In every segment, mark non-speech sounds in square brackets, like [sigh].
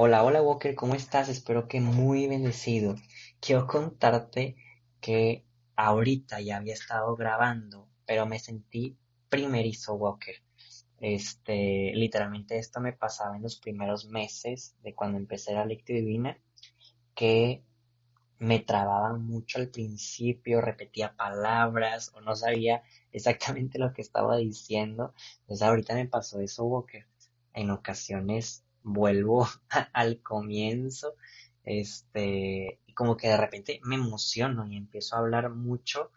Hola, hola Walker, ¿cómo estás? Espero que muy bendecido. Quiero contarte que ahorita ya había estado grabando, pero me sentí primerizo Walker. Este, literalmente esto me pasaba en los primeros meses de cuando empecé la lectura divina, que me trababa mucho al principio, repetía palabras o no sabía exactamente lo que estaba diciendo. Entonces ahorita me pasó eso, Walker. En ocasiones vuelvo [laughs] al comienzo, este, y como que de repente me emociono y empiezo a hablar mucho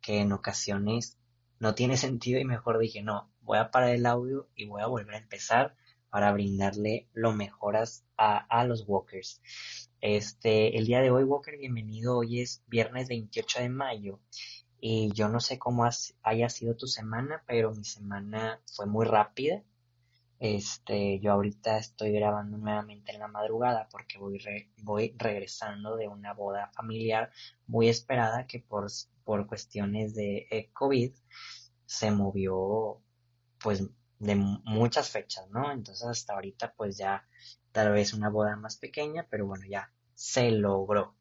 que en ocasiones no tiene sentido y mejor dije, no, voy a parar el audio y voy a volver a empezar para brindarle lo mejor a, a los walkers. Este, el día de hoy, Walker, bienvenido. Hoy es viernes 28 de mayo y yo no sé cómo haya sido tu semana, pero mi semana fue muy rápida. Este, yo ahorita estoy grabando nuevamente en la madrugada porque voy, voy regresando de una boda familiar muy esperada que por, por cuestiones de eh, COVID se movió pues de muchas fechas, ¿no? Entonces hasta ahorita pues ya tal vez una boda más pequeña, pero bueno, ya se logró.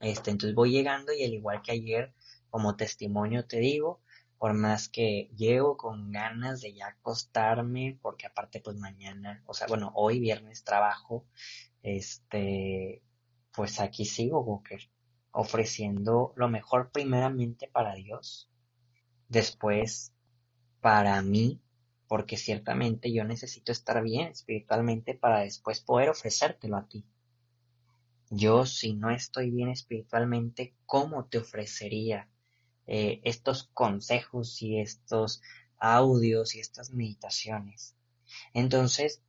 Este, entonces voy llegando y al igual que ayer, como testimonio te digo, por más que llego con ganas de ya acostarme, porque aparte pues mañana, o sea, bueno, hoy viernes trabajo, este, pues aquí sigo, Walker, ofreciendo lo mejor primeramente para Dios, después para mí, porque ciertamente yo necesito estar bien espiritualmente para después poder ofrecértelo a ti. Yo si no estoy bien espiritualmente, ¿cómo te ofrecería eh, estos consejos y estos audios y estas meditaciones. Entonces,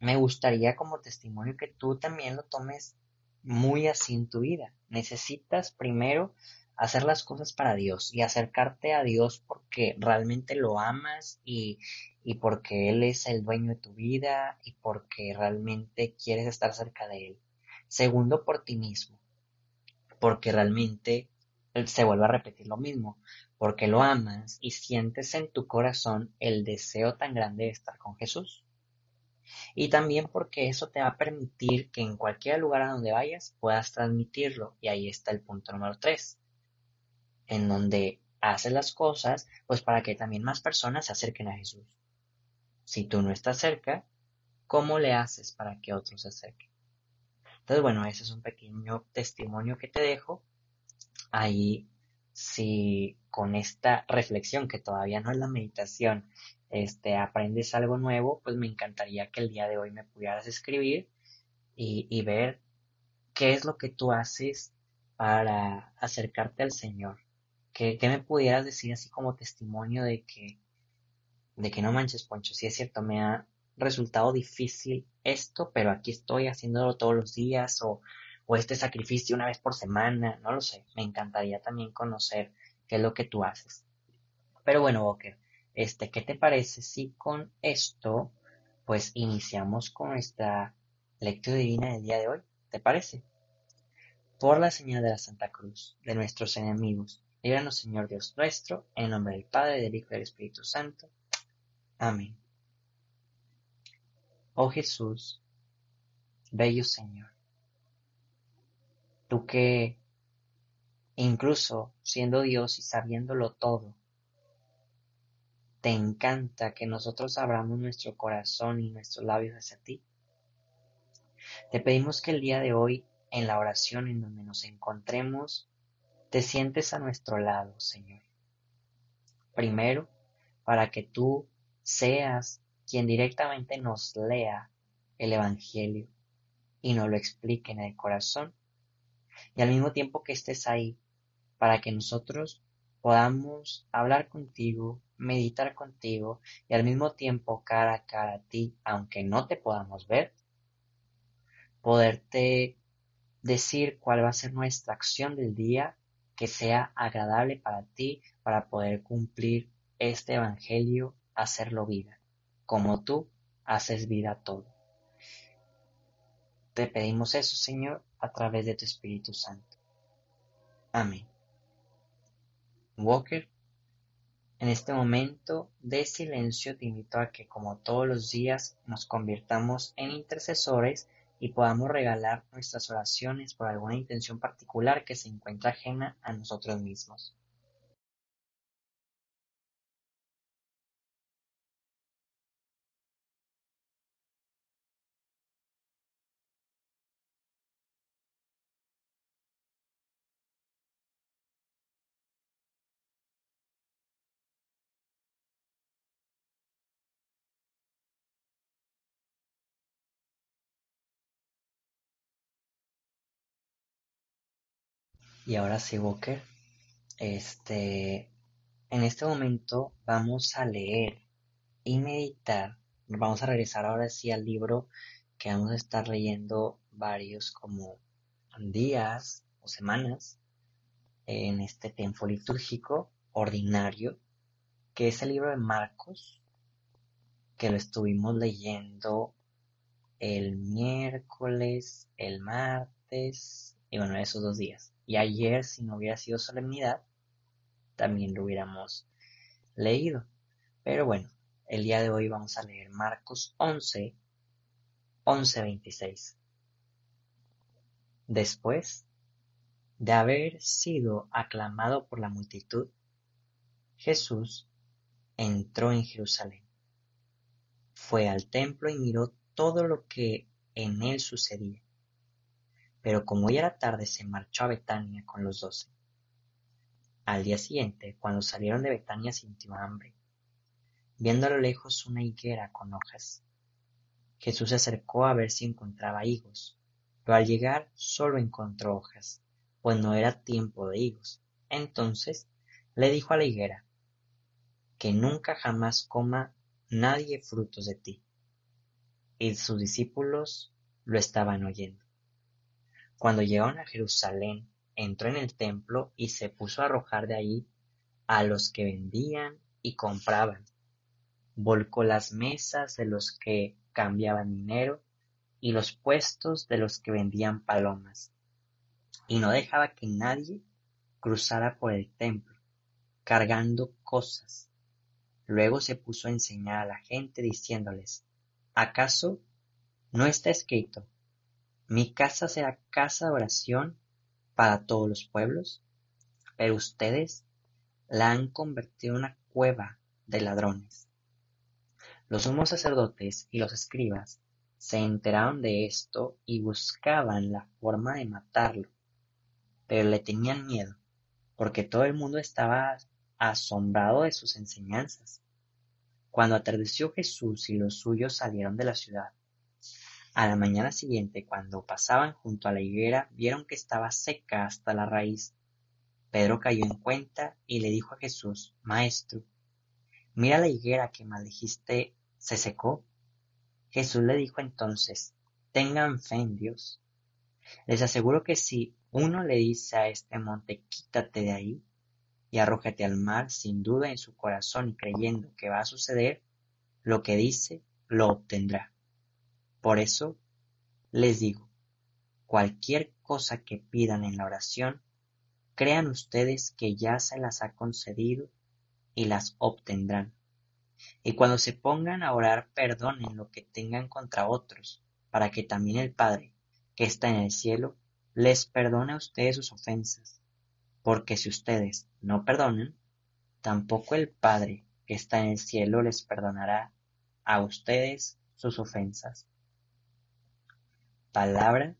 me gustaría como testimonio que tú también lo tomes muy así en tu vida. Necesitas primero hacer las cosas para Dios y acercarte a Dios porque realmente lo amas y, y porque Él es el dueño de tu vida y porque realmente quieres estar cerca de Él. Segundo, por ti mismo, porque realmente se vuelve a repetir lo mismo, porque lo amas y sientes en tu corazón el deseo tan grande de estar con Jesús. Y también porque eso te va a permitir que en cualquier lugar a donde vayas puedas transmitirlo. Y ahí está el punto número tres, en donde haces las cosas pues para que también más personas se acerquen a Jesús. Si tú no estás cerca, ¿cómo le haces para que otros se acerquen? Entonces, bueno, ese es un pequeño testimonio que te dejo ahí si con esta reflexión, que todavía no es la meditación, este, aprendes algo nuevo, pues me encantaría que el día de hoy me pudieras escribir y, ver qué es lo que tú haces para acercarte al Señor. ¿Qué, me pudieras decir así como testimonio de que, de que no manches, Poncho? Si es cierto, me ha resultado difícil esto, pero aquí estoy haciéndolo todos los días o o este sacrificio una vez por semana, no lo sé. Me encantaría también conocer qué es lo que tú haces. Pero bueno, Walker, este, ¿qué te parece si con esto, pues iniciamos con esta lectura divina del día de hoy? ¿Te parece? Por la señal de la Santa Cruz, de nuestros enemigos, líbranos Señor Dios nuestro, en nombre del Padre, del Hijo y del Espíritu Santo. Amén. Oh Jesús, bello Señor, Tú que, incluso siendo Dios y sabiéndolo todo, te encanta que nosotros abramos nuestro corazón y nuestros labios hacia ti. Te pedimos que el día de hoy, en la oración en donde nos encontremos, te sientes a nuestro lado, Señor. Primero, para que tú seas quien directamente nos lea el Evangelio y nos lo explique en el corazón y al mismo tiempo que estés ahí para que nosotros podamos hablar contigo meditar contigo y al mismo tiempo cara a cara a ti, aunque no te podamos ver, poderte decir cuál va a ser nuestra acción del día que sea agradable para ti para poder cumplir este Evangelio, hacerlo vida, como tú haces vida todo. Te pedimos eso, Señor, a través de tu Espíritu Santo. Amén. Walker, en este momento de silencio te invito a que como todos los días nos convirtamos en intercesores y podamos regalar nuestras oraciones por alguna intención particular que se encuentra ajena a nosotros mismos. Y ahora sí, Walker, este, en este momento vamos a leer y meditar. Vamos a regresar ahora sí al libro que vamos a estar leyendo varios como días o semanas en este tiempo litúrgico ordinario, que es el libro de Marcos, que lo estuvimos leyendo el miércoles, el martes y bueno, esos dos días. Y ayer, si no hubiera sido solemnidad, también lo hubiéramos leído. Pero bueno, el día de hoy vamos a leer Marcos 11, 11, 26. Después de haber sido aclamado por la multitud, Jesús entró en Jerusalén. Fue al templo y miró todo lo que en él sucedía pero como ya era tarde se marchó a Betania con los doce. Al día siguiente, cuando salieron de Betania sintió hambre. Viendo a lo lejos una higuera con hojas, Jesús se acercó a ver si encontraba higos, pero al llegar solo encontró hojas, pues no era tiempo de higos. Entonces le dijo a la higuera, que nunca jamás coma nadie frutos de ti. Y sus discípulos lo estaban oyendo. Cuando llegaron a Jerusalén, entró en el templo y se puso a arrojar de ahí a los que vendían y compraban. Volcó las mesas de los que cambiaban dinero y los puestos de los que vendían palomas, y no dejaba que nadie cruzara por el templo, cargando cosas. Luego se puso a enseñar a la gente diciéndoles, ¿acaso no está escrito, mi casa será casa de oración para todos los pueblos, pero ustedes la han convertido en una cueva de ladrones. Los sumos sacerdotes y los escribas se enteraron de esto y buscaban la forma de matarlo, pero le tenían miedo, porque todo el mundo estaba asombrado de sus enseñanzas. Cuando atardeció Jesús y los suyos salieron de la ciudad, a la mañana siguiente, cuando pasaban junto a la higuera, vieron que estaba seca hasta la raíz. Pedro cayó en cuenta y le dijo a Jesús, Maestro, mira la higuera que maldijiste, ¿se secó? Jesús le dijo entonces, tengan fe en Dios. Les aseguro que si uno le dice a este monte, quítate de ahí y arrójate al mar sin duda en su corazón y creyendo que va a suceder, lo que dice, lo obtendrá. Por eso les digo, cualquier cosa que pidan en la oración, crean ustedes que ya se las ha concedido y las obtendrán. Y cuando se pongan a orar, perdonen lo que tengan contra otros, para que también el Padre, que está en el cielo, les perdone a ustedes sus ofensas. Porque si ustedes no perdonan, tampoco el Padre, que está en el cielo, les perdonará a ustedes sus ofensas. Palabra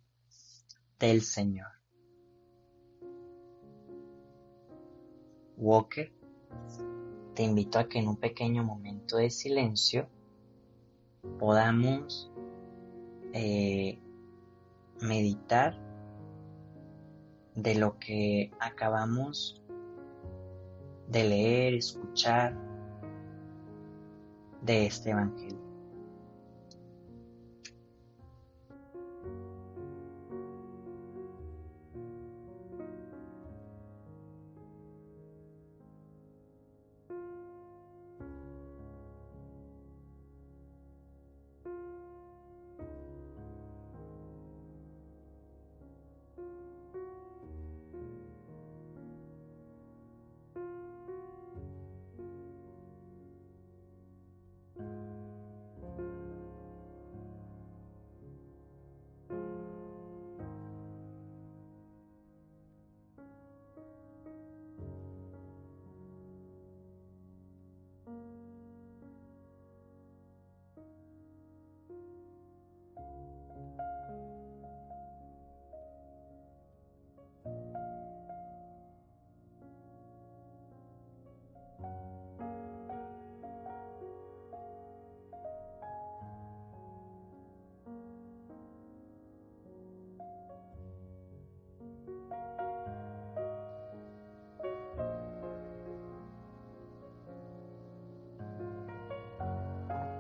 del Señor. Walker, te invito a que en un pequeño momento de silencio podamos eh, meditar de lo que acabamos de leer, escuchar de este Evangelio.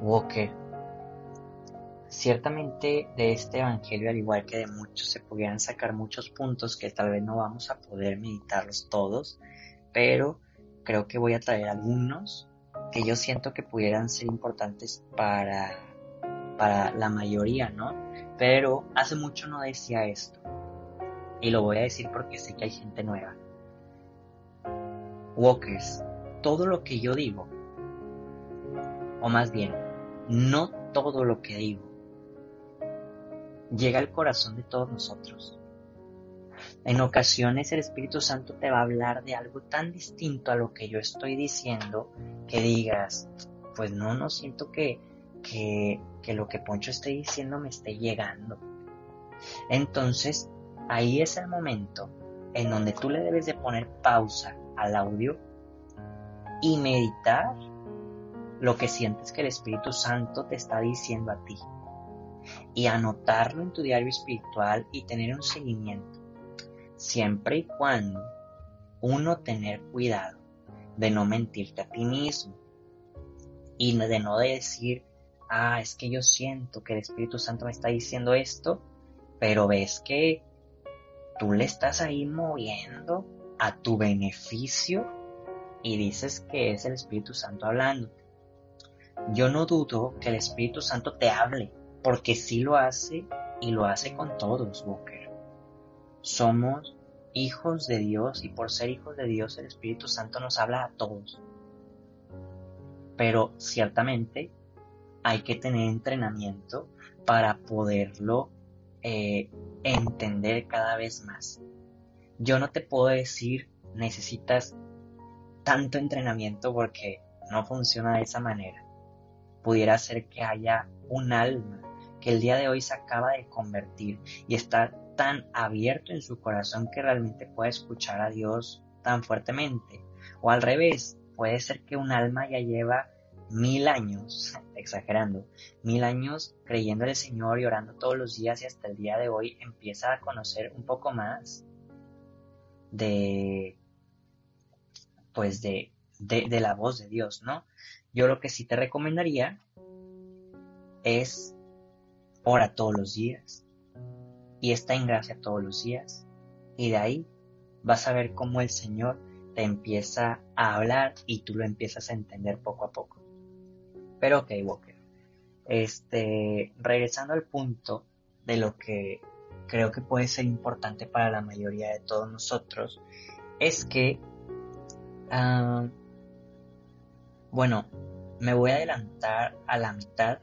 Walker. Ciertamente de este Evangelio, al igual que de muchos, se pudieran sacar muchos puntos que tal vez no vamos a poder meditarlos todos, pero creo que voy a traer algunos que yo siento que pudieran ser importantes para, para la mayoría, ¿no? Pero hace mucho no decía esto. Y lo voy a decir porque sé que hay gente nueva. Walkers, todo lo que yo digo, o más bien, no todo lo que digo llega al corazón de todos nosotros. En ocasiones el Espíritu Santo te va a hablar de algo tan distinto a lo que yo estoy diciendo que digas, pues no, no siento que, que, que lo que Poncho esté diciendo me esté llegando. Entonces, ahí es el momento en donde tú le debes de poner pausa al audio y meditar lo que sientes que el Espíritu Santo te está diciendo a ti. Y anotarlo en tu diario espiritual y tener un seguimiento, siempre y cuando uno tener cuidado de no mentirte a ti mismo. Y de no decir, ah, es que yo siento que el Espíritu Santo me está diciendo esto, pero ves que tú le estás ahí moviendo a tu beneficio y dices que es el Espíritu Santo hablándote. Yo no dudo que el Espíritu Santo te hable, porque sí lo hace y lo hace con todos, Walker. Somos hijos de Dios y por ser hijos de Dios el Espíritu Santo nos habla a todos. Pero ciertamente hay que tener entrenamiento para poderlo eh, entender cada vez más. Yo no te puedo decir necesitas tanto entrenamiento porque no funciona de esa manera pudiera ser que haya un alma que el día de hoy se acaba de convertir y está tan abierto en su corazón que realmente puede escuchar a Dios tan fuertemente. O al revés, puede ser que un alma ya lleva mil años, [laughs] exagerando, mil años creyendo en el Señor y orando todos los días y hasta el día de hoy empieza a conocer un poco más de, pues de, de, la voz de Dios, ¿no? Yo lo que sí te recomendaría es ora todos los días y está en gracia todos los días. Y de ahí vas a ver cómo el Señor te empieza a hablar y tú lo empiezas a entender poco a poco. Pero ok, Walker. Este, regresando al punto de lo que creo que puede ser importante para la mayoría de todos nosotros, es que ah, bueno, me voy a adelantar a la mitad,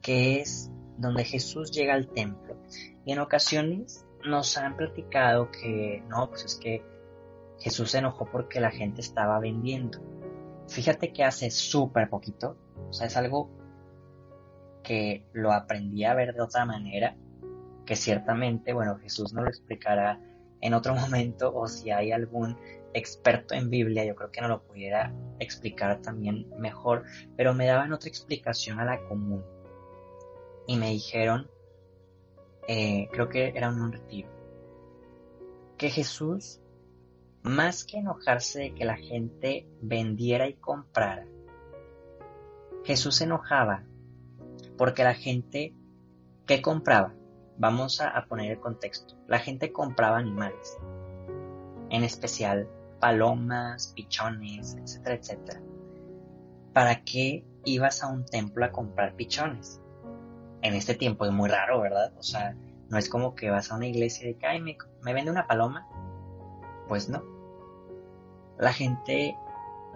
que es donde Jesús llega al templo. Y en ocasiones nos han platicado que no, pues es que Jesús se enojó porque la gente estaba vendiendo. Fíjate que hace súper poquito, o sea, es algo que lo aprendí a ver de otra manera, que ciertamente, bueno, Jesús nos lo explicará en otro momento o si hay algún experto en Biblia, yo creo que no lo pudiera explicar también mejor, pero me daban otra explicación a la común. Y me dijeron, eh, creo que era un retiro, que Jesús, más que enojarse de que la gente vendiera y comprara, Jesús se enojaba porque la gente que compraba, vamos a, poner el contexto, la gente compraba animales, en especial palomas, pichones, etcétera, etcétera. ¿Para qué ibas a un templo a comprar pichones? En este tiempo es muy raro, ¿verdad? O sea, no es como que vas a una iglesia y de que, me, me vende una paloma. Pues no. La gente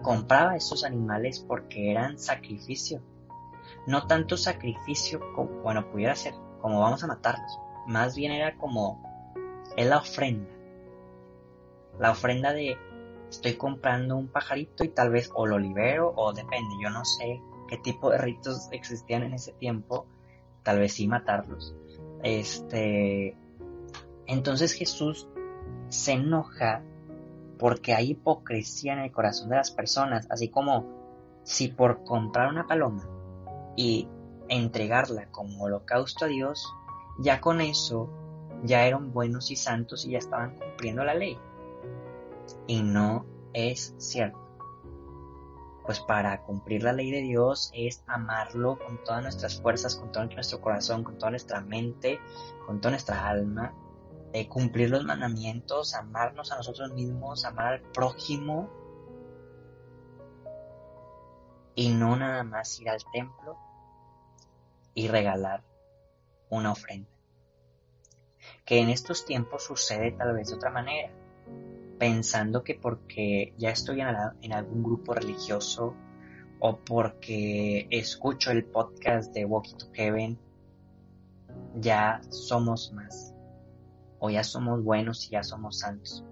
compraba esos animales porque eran sacrificio. No tanto sacrificio como, bueno, pudiera ser, como vamos a matarlos. Más bien era como, es la ofrenda. La ofrenda de, estoy comprando un pajarito y tal vez o lo libero o depende, yo no sé qué tipo de ritos existían en ese tiempo, tal vez sí matarlos. Este, entonces Jesús se enoja porque hay hipocresía en el corazón de las personas, así como si por comprar una paloma y entregarla como holocausto a Dios, ya con eso ya eran buenos y santos y ya estaban cumpliendo la ley. Y no es cierto. Pues para cumplir la ley de Dios es amarlo con todas nuestras fuerzas, con todo nuestro corazón, con toda nuestra mente, con toda nuestra alma, cumplir los mandamientos, amarnos a nosotros mismos, amar al prójimo y no nada más ir al templo y regalar una ofrenda. Que en estos tiempos sucede tal vez de otra manera, pensando que porque ya estoy en, en algún grupo religioso o porque escucho el podcast de Walkie to Heaven, ya somos más o ya somos buenos y ya somos santos.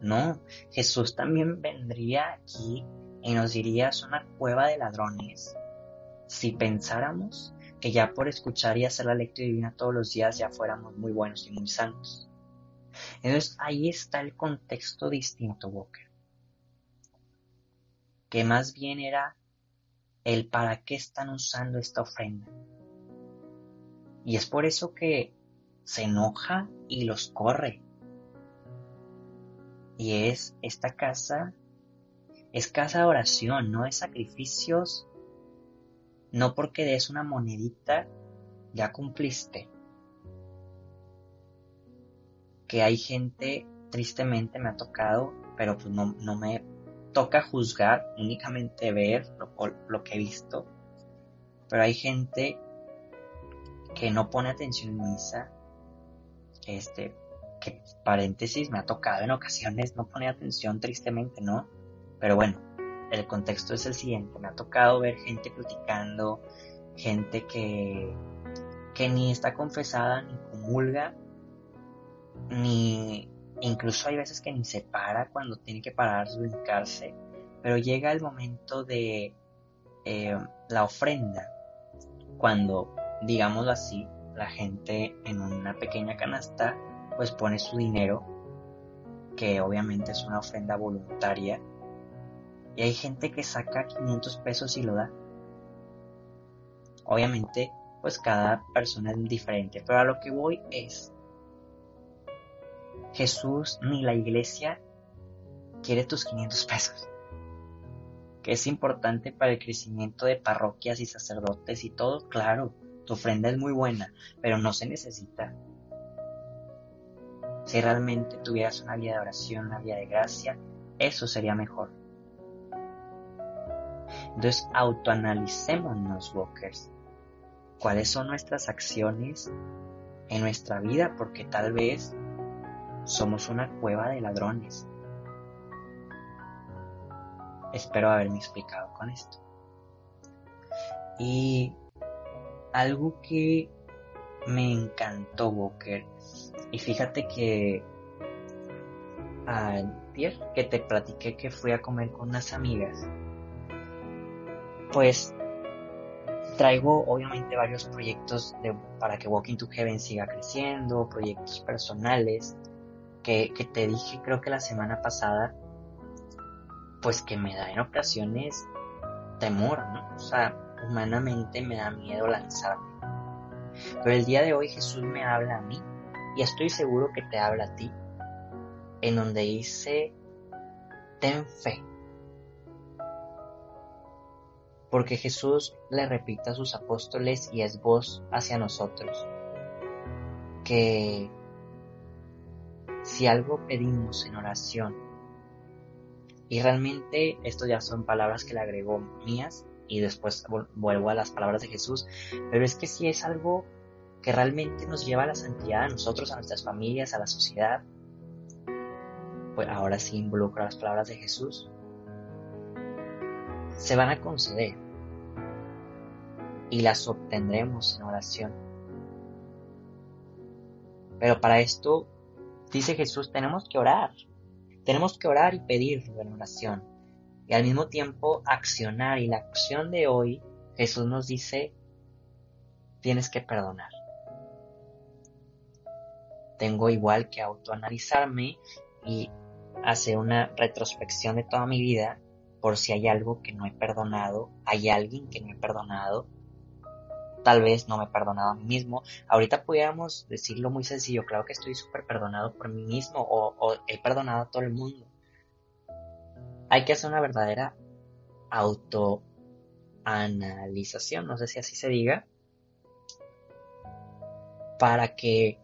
No, Jesús también vendría aquí y nos diría es una cueva de ladrones si pensáramos que ya por escuchar y hacer la lectura divina todos los días ya fuéramos muy buenos y muy santos. Entonces ahí está el contexto distinto, Walker. Que más bien era el para qué están usando esta ofrenda. Y es por eso que se enoja y los corre. Y es esta casa, es casa de oración, no de sacrificios, no porque des una monedita, ya cumpliste. Que hay gente, tristemente me ha tocado, pero pues no, no me toca juzgar, únicamente ver lo, lo que he visto. Pero hay gente que no pone atención en misa, este, que paréntesis me ha tocado en ocasiones no poner atención tristemente, ¿no? Pero bueno, el contexto es el siguiente, me ha tocado ver gente criticando, gente que, que ni está confesada, ni comulga, ni incluso hay veces que ni se para cuando tiene que parar, brincarse, pero llega el momento de eh, la ofrenda, cuando, digámoslo así, la gente en una pequeña canasta pues pone su dinero, que obviamente es una ofrenda voluntaria, y hay gente que saca 500 pesos y lo da. Obviamente, pues cada persona es diferente, pero a lo que voy es, Jesús ni la iglesia quiere tus 500 pesos, que es importante para el crecimiento de parroquias y sacerdotes y todo, claro, tu ofrenda es muy buena, pero no se necesita. Si realmente tuvieras una vida de oración, una vida de gracia, eso sería mejor. Entonces, autoanalicémonos, Walkers. ¿Cuáles son nuestras acciones en nuestra vida? Porque tal vez somos una cueva de ladrones. Espero haberme explicado con esto. Y algo que me encantó, Walker. Y fíjate que ayer que te platiqué que fui a comer con unas amigas, pues traigo obviamente varios proyectos para que Walking to Heaven siga creciendo, proyectos personales, que, que te dije creo que la semana pasada, pues que me da en ocasiones temor, ¿no? O sea, humanamente me da miedo lanzarme. Pero el día de hoy Jesús me habla a mí y estoy seguro que te habla a ti, en donde dice, ten fe. Porque Jesús le repite a sus apóstoles y es voz hacia nosotros, que si algo pedimos en oración, y realmente esto ya son palabras que le agregó mías y después vuelvo a las palabras de Jesús, pero es que si es algo que realmente nos lleva a la santidad a nosotros, a nuestras familias, a la sociedad, pues ahora sí involucra las palabras de Jesús, se van a conceder y las obtendremos en oración. Pero para esto, dice Jesús, tenemos que orar. Tenemos que orar y pedirlo en oración. Y al mismo tiempo accionar. Y la acción de hoy, Jesús nos dice, tienes que perdonar. Tengo igual que autoanalizarme y hacer una retrospección de toda mi vida por si hay algo que no he perdonado, hay alguien que no he perdonado, tal vez no me he perdonado a mí mismo. Ahorita pudiéramos decirlo muy sencillo, claro que estoy súper perdonado por mí mismo o, he perdonado a todo el mundo. Hay que hacer una verdadera autoanalización, no sé si así se diga, para que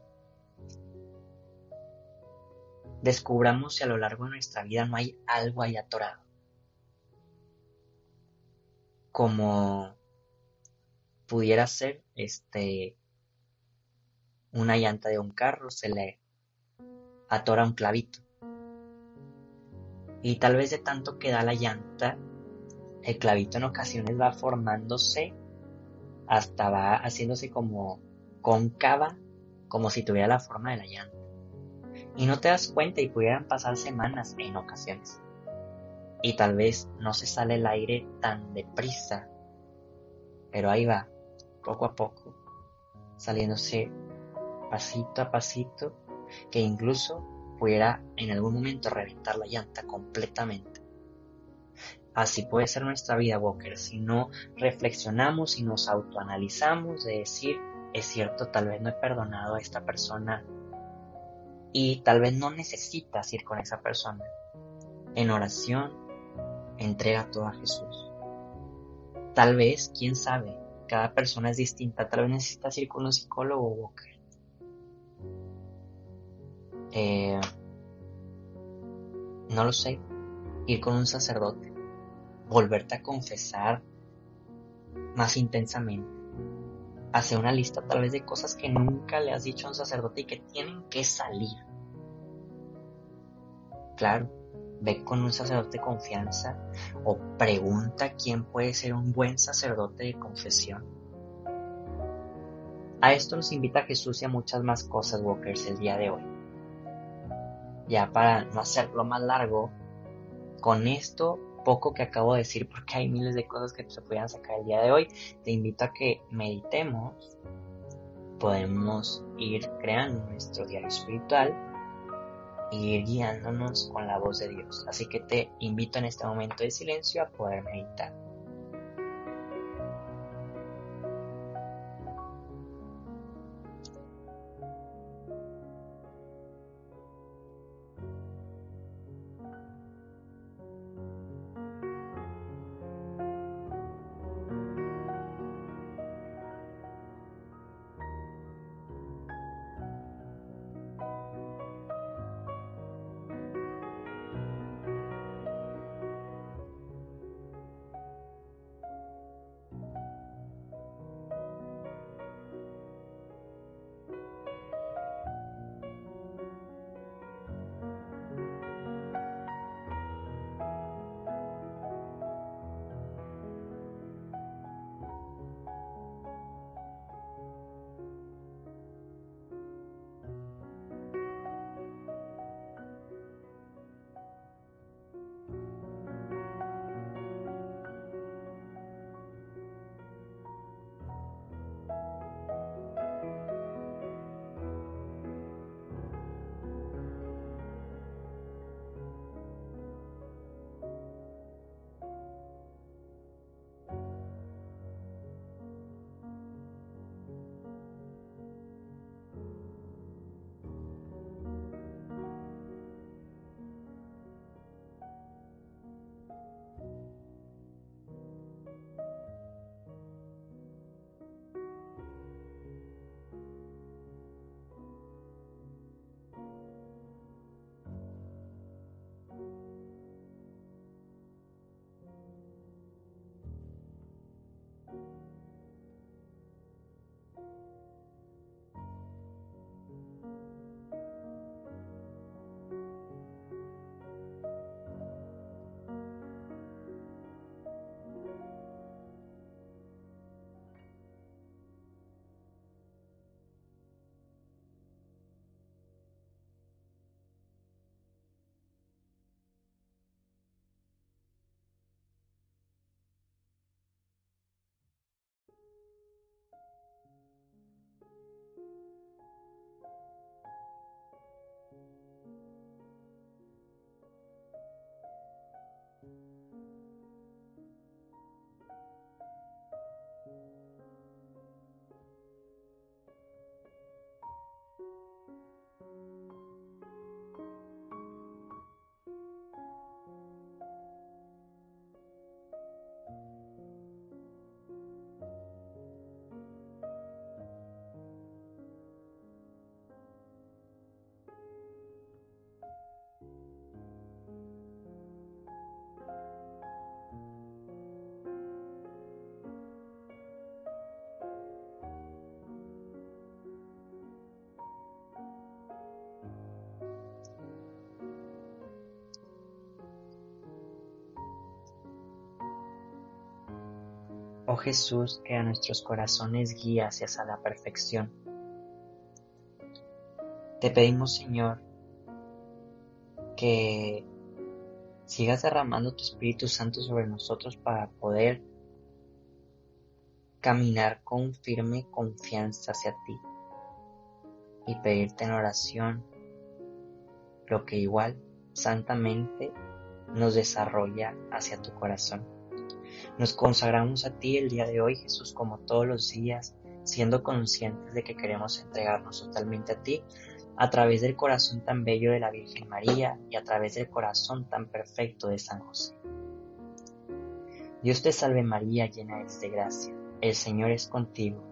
descubramos si a lo largo de nuestra vida no hay algo ahí atorado como pudiera ser este una llanta de un carro, se le atora un clavito. Y tal vez de tanto que da la llanta, el clavito en ocasiones va formándose hasta va haciéndose como cóncava, como si tuviera la forma de la llanta. Y no te das cuenta y pudieran pasar semanas en ocasiones y tal vez no se sale el aire tan deprisa, pero ahí va, poco a poco, saliéndose pasito a pasito, que incluso pudiera en algún momento reventar la llanta completamente. Así puede ser nuestra vida, Walker, si no reflexionamos y nos autoanalizamos de decir, es cierto, tal vez no he perdonado a esta persona y tal vez no necesitas ir con esa persona. En oración, entrega todo a Jesús. Tal vez, quién sabe, cada persona es distinta, tal vez necesitas ir con un psicólogo Walker. Eh, no lo sé, ir con un sacerdote, volverte a confesar más intensamente, hacer una lista tal vez de cosas que nunca le has dicho a un sacerdote y que tienen que salir. Claro, ve con un sacerdote de confianza o pregunta quién puede ser un buen sacerdote de confesión. A esto nos invita Jesús y a muchas más cosas, Walkers, el día de hoy. Ya para no hacerlo más largo, con esto poco que acabo de decir, porque hay miles de cosas que se podían sacar el día de hoy, te invito a que meditemos. Podemos ir creando nuestro diario espiritual y ir guiándonos con la voz de Dios. Así que te invito en este momento de silencio a poder meditar. Oh Jesús, que a nuestros corazones guías hacia la perfección. Te pedimos, Señor, que sigas derramando tu Espíritu Santo sobre nosotros para poder caminar con firme confianza hacia ti y pedirte en oración lo que igual santamente nos desarrolla hacia tu corazón. Nos consagramos a ti el día de hoy, Jesús, como todos los días, siendo conscientes de que queremos entregarnos totalmente a ti a través del corazón tan bello de la Virgen María y a través del corazón tan perfecto de San José. Dios te salve María, llena eres de gracia, el Señor es contigo,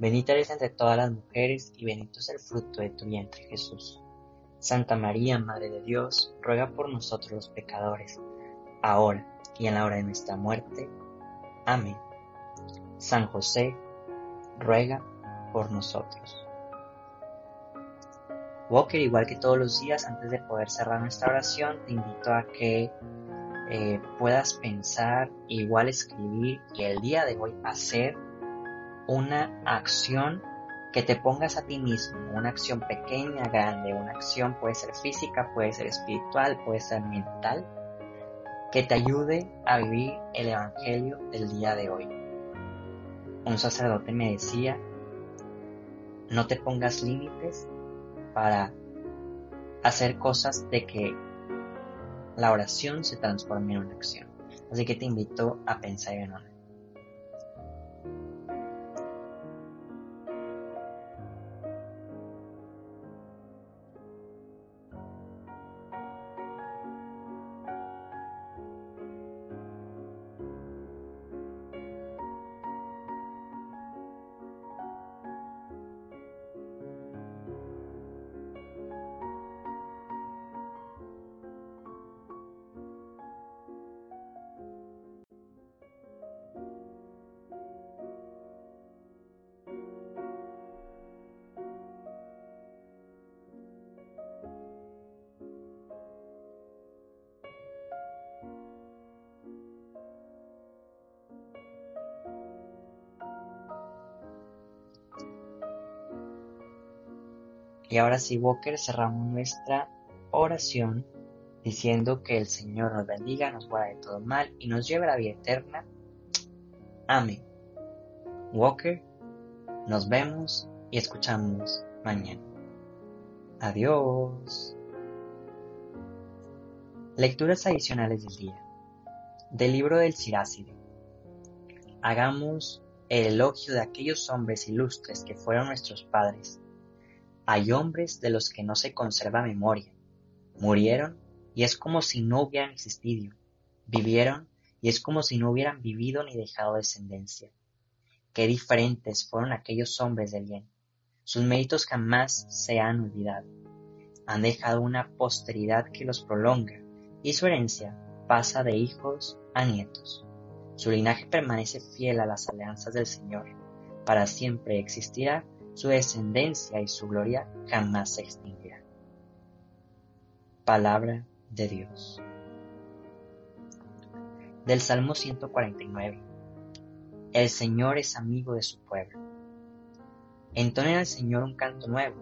bendita eres entre todas las mujeres y bendito es el fruto de tu vientre Jesús. Santa María, Madre de Dios, ruega por nosotros los pecadores, ahora y en la hora de nuestra muerte. Amén. San José, ruega por nosotros. Walker, igual que todos los días, antes de poder cerrar nuestra oración, te invito a que eh, puedas pensar, igual escribir y el día de hoy hacer una acción que te pongas a ti mismo, una acción pequeña, grande, una acción puede ser física, puede ser espiritual, puede ser mental, que te ayude a vivir el Evangelio del día de hoy. Un sacerdote me decía, no te pongas límites para hacer cosas de que la oración se transforme en una acción. Así que te invito a pensar en una. Y ahora sí, Walker, cerramos nuestra oración diciendo que el Señor nos bendiga, nos guarde de todo mal y nos lleve a la vida eterna. Amén. Walker, nos vemos y escuchamos mañana. Adiós. Lecturas adicionales del día. Del libro del Siráside. Hagamos el elogio de aquellos hombres ilustres que fueron nuestros padres hay hombres de los que no se conserva memoria. Murieron y es como si no hubieran existido. Vivieron y es como si no hubieran vivido ni dejado descendencia. Qué diferentes fueron aquellos hombres de bien. Sus méritos jamás se han olvidado. Han dejado una posteridad que los prolonga y su herencia pasa de hijos a nietos. Su linaje permanece fiel a las alianzas del Señor. Para siempre existirá su descendencia y su gloria jamás se extinguirá. Palabra de Dios. Del Salmo 149. El Señor es amigo de su pueblo. Entonen al Señor un canto nuevo.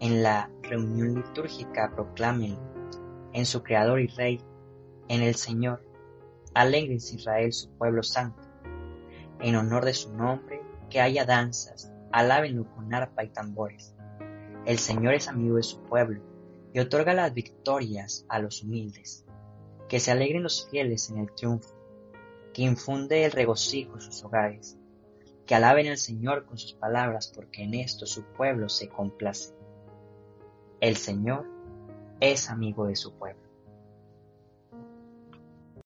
En la reunión litúrgica proclámenlo. En su Creador y Rey, en el Señor. Alegres Israel, su pueblo santo. En honor de su nombre, que haya danzas, alábenlo con arpa y tambores. El Señor es amigo de su pueblo y otorga las victorias a los humildes. Que se alegren los fieles en el triunfo, que infunde el regocijo en sus hogares. Que alaben al Señor con sus palabras, porque en esto su pueblo se complace. El Señor es amigo de su pueblo.